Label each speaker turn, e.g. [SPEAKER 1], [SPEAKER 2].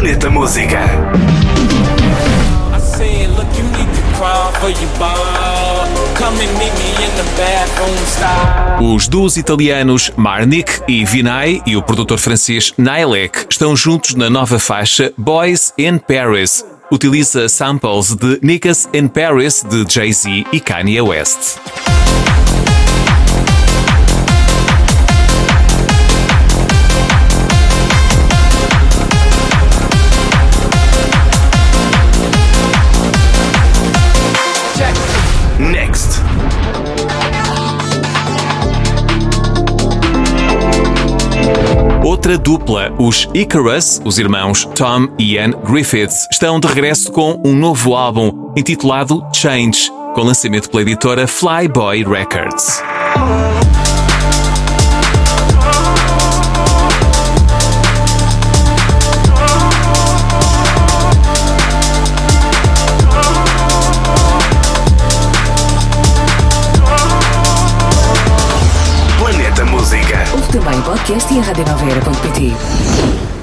[SPEAKER 1] Planeta Música.
[SPEAKER 2] Os duos italianos Marnik e Vinay e o produtor francês Nylek estão juntos na nova faixa Boys in Paris. Utiliza samples de Niggas in Paris de Jay-Z e Kanye West. Outra dupla, os Icarus, os irmãos Tom e Ian Griffiths, estão de regresso com um novo álbum intitulado Change, com lançamento pela editora Flyboy Records.
[SPEAKER 3] Podcast e a radionoveira.pt.